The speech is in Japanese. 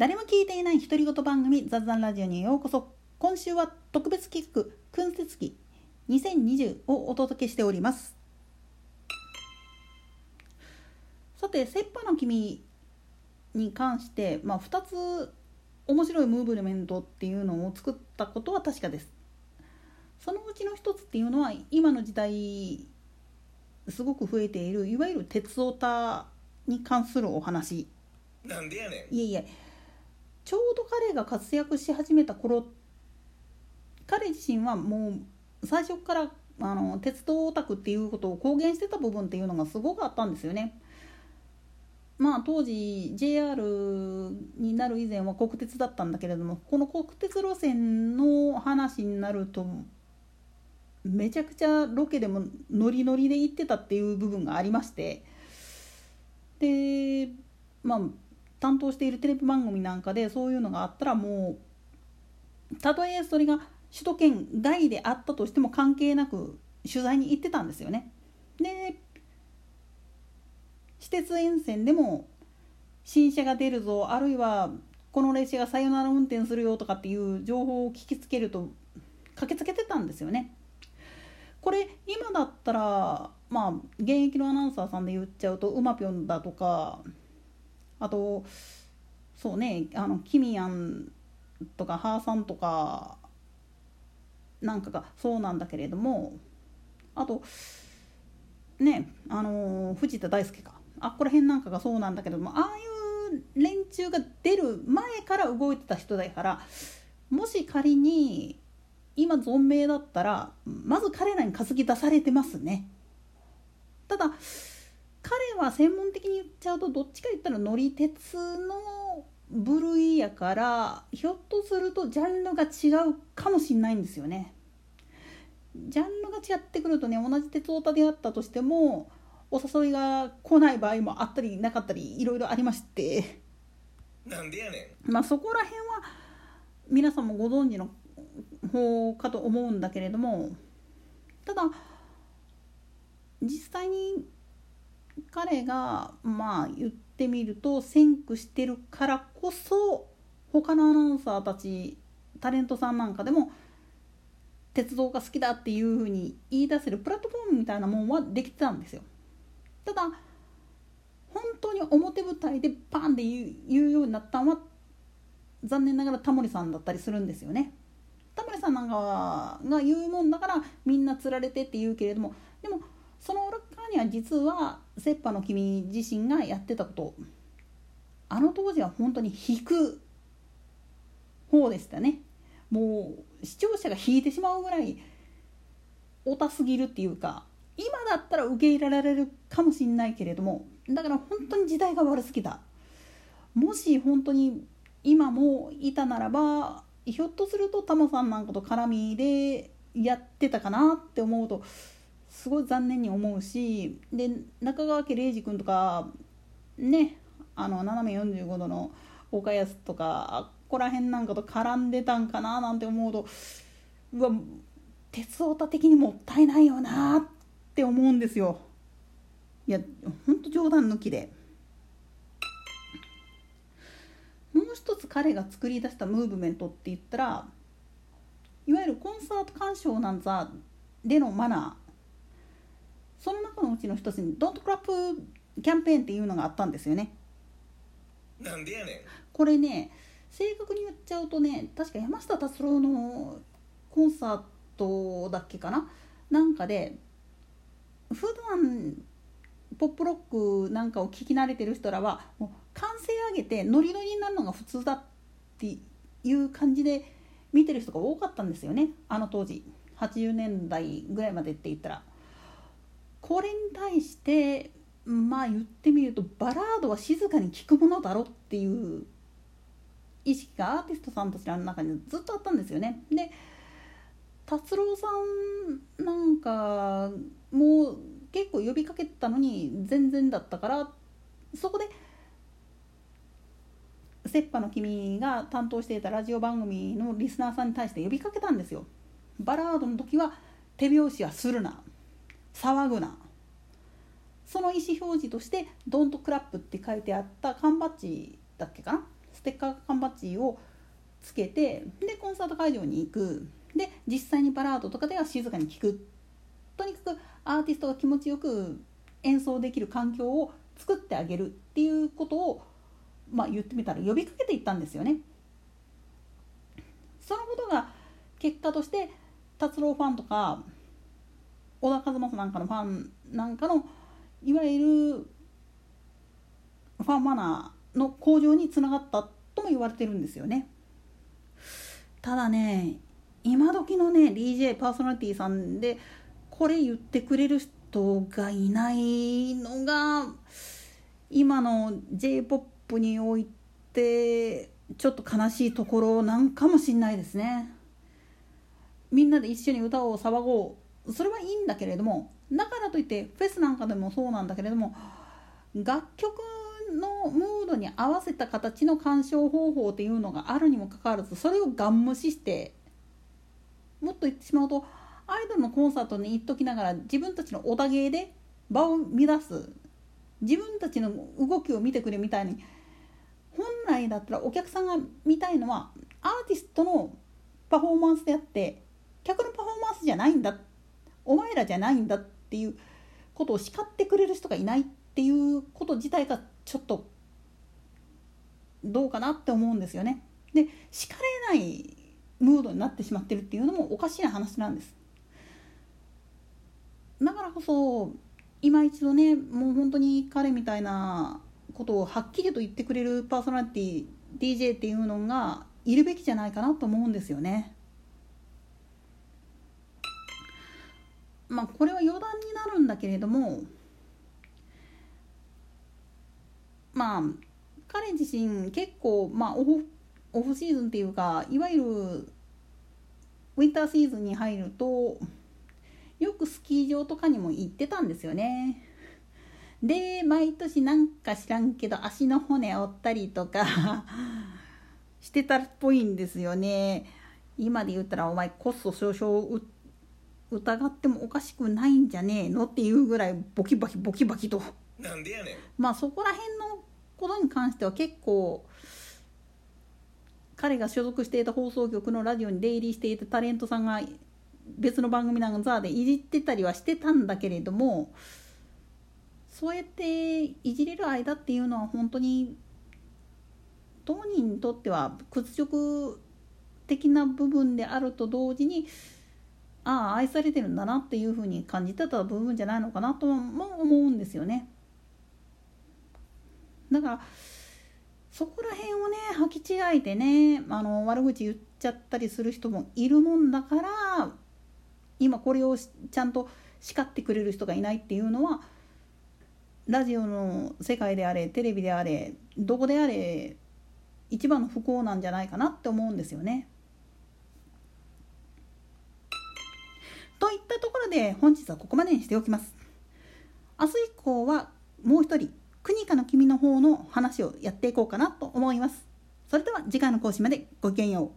誰も聞いていない独り言番組雑談ラジオにようこそ。今週は特別企画君節期2020をお届けしております。さて「切羽の君」に関して、まあ、2つ面白いムーブメントっていうのを作ったことは確かです。そのうちの一つっていうのは今の時代すごく増えているいわゆる鉄オタに関するお話。なんでやねん。いえいえちょうど彼が活躍し始めた頃彼自身はもう最初からあの鉄道オタクっていうことを公言してた部分っていうのがすごくあったんですよね。まあ当時 JR になる以前は国鉄だったんだけれどもこの国鉄路線の話になるとめちゃくちゃロケでもノリノリで行ってたっていう部分がありましてでまあ担当しているテレビ番組なんかでそういうのがあったらもうたとえそれが首都圏外であったとしても関係なく取材に行ってたんですよね。で私鉄沿線でも新車が出るぞあるいはこの列車がさよなら運転するよとかっていう情報を聞きつけると駆けつけてたんですよね。これ今だったらまあ現役のアナウンサーさんで言っちゃうとうまぴょんだとかあとそうねあのキミヤンとかハーさんとかなんかがそうなんだけれどもあとねあの藤田大輔かあっこら辺なんかがそうなんだけどもああいう連中が出る前から動いてた人だからもし仮に今存命だったらまず彼らに担ぎ出されてますね。ただ彼は専門的に言っちゃうとどっちか言ったら乗り鉄の部類やからひょっとするとジャンルが違うかもしんないんですよね。ジャンルが違ってくるとね同じ鉄オタであったとしてもお誘いが来ない場合もあったりなかったりいろいろありましてなんでやねまあそこら辺は皆さんもご存知の方かと思うんだけれどもただ実際に彼がまあ言ってみると先駆してるからこそ他のアナウンサーたちタレントさんなんかでも鉄道が好きだっていうふうに言い出せるプラットフォームみたいなもんはできてたんですよ。ただ本当に表舞台でパンって言う言うようになったのは残念ながらタモリさんだったりするんですよね。タモリさんなんかが言うもんだからみんなつられてって言うけれどもでもその裏には実は「切羽の君」自身がやってたこと。あの当時は本当に引く方でしたね。もう視聴者が引いてしまうぐらいおたすぎるっていうか今だったら受け入れられるかもしんないけれどもだから本当に時代が悪すぎた。もし本当に今もいたならばひょっとするとタモさんなんかと絡みでやってたかなって思うとすごい残念に思うしで中川家礼二君とかねあの斜め45度の岡安とかあっこら辺なんかと絡んでたんかななんて思うとうわ鉄オタ的にもったいないよなって思うんですよ。いやほんと冗談抜きで。もう一つ彼が作り出したムーブメントって言ったらいわゆるコンサート鑑賞なんざでのマナーその中のうちの一つに「Don't Clap」キャンペーンっていうのがあったんですよね。なんでやねんこれね正確に言っちゃうとね確か山下達郎のコンサートだっけかな？なんかで普段ポップロックなんかを聴き慣れてる人らはもう歓声上げてノリノリになるのが普通だっていう感じで見てる人が多かったんですよねあの当時80年代ぐらいまでって言ったら。これに対してまあ言ってみるとバラードは静かに聴くものだろっていう意識がアーティストさんたちの中にずっとあったんですよね。で達郎さんなんかもう結構呼びかけたのに全然だったからそこで「切羽の君」が担当していたラジオ番組のリスナーさんに対して呼びかけたんですよ。バラードの時は手拍子はするな騒ぐなその意思表示として「ドントクラップ」って書いてあった缶バッジだっけかな？ステッカー缶バッジをつけてでコンサート会場に行く。で実際にバラードとかでは静かに聴く。とにかくアーティストが気持ちよく演奏できる環境を作ってあげるっていうことを、まあ、言ってみたら呼びかけていったんですよね。そのことが結果として達郎ファンとか小田和正なんかのファンなんかのいわゆるファンマナーの向上につながったとも言われてるんですよね。ただね今時のね DJ パーソナリティさんでこれ言ってくれる人がいないのが今の j p o p においてちょっと悲しいところなんかもしんないですね。みんなで一緒に歌を騒ごうそれはいいんだけれどもだからといってフェスなんかでもそうなんだけれども楽曲のムードに合わせた形の鑑賞方法っていうのがあるにもかかわらずそれをガン無視してもっと言ってしまうとアイドルのコンサートに行っときながら自分たちのオタ芸で場を乱す。自分たちの動きを見てくれみたいに本来だったらお客さんが見たいのはアーティストのパフォーマンスであって客のパフォーマンスじゃないんだってお前らじゃないんだっていうことを叱ってくれる人がいないっていうこと自体がちょっとどうかなって思うんですよね。で叱れないムードになってしまってるっていうのもおかしい話なんです。だからこそ今一度ねもう本当に彼みたいなことをはっきりと言ってくれるパーソナリティ DJ っていうのがいるべきじゃないかなと思うんですよね。まあこれは余談になるんだけれどもまあ彼自身結構まあオフオフシーズンっていうかいわゆるウィンターシーズンに入るとよくスキー場とかにも行ってたんですよね。で毎年なんか知らんけど足の骨折ったりとか してたっぽいんですよね。今で言ったらお前コスト少々疑ってもおかしくないんじゃねえのっていうぐらいボキバキボキバキと。なんでやねん。まあそこら辺のことに関しては結構彼が所属していた放送局のラジオに出入りしていたタレントさんが別の番組なんかザーでいじってたりはしてたんだけれどもそうやっていじれる間っていうのは本当に当人にとっては屈辱的な部分であると同時にああ愛されてるんだなっていうふうに感じてた部分じゃないのかなとも思うんですよね。だからそこら辺をね履き違えてねあの悪口言っちゃったりする人もいるもんだから今これをちゃんと叱ってくれる人がいないっていうのはラジオの世界であれテレビであれどこであれ一番の不幸なんじゃないかなって思うんですよね。ったところで本日はここまでにしておきます。明日以降はもう一人国かの君の方の話をやっていこうかなと思います。それでは次回の講師までごきげんよう。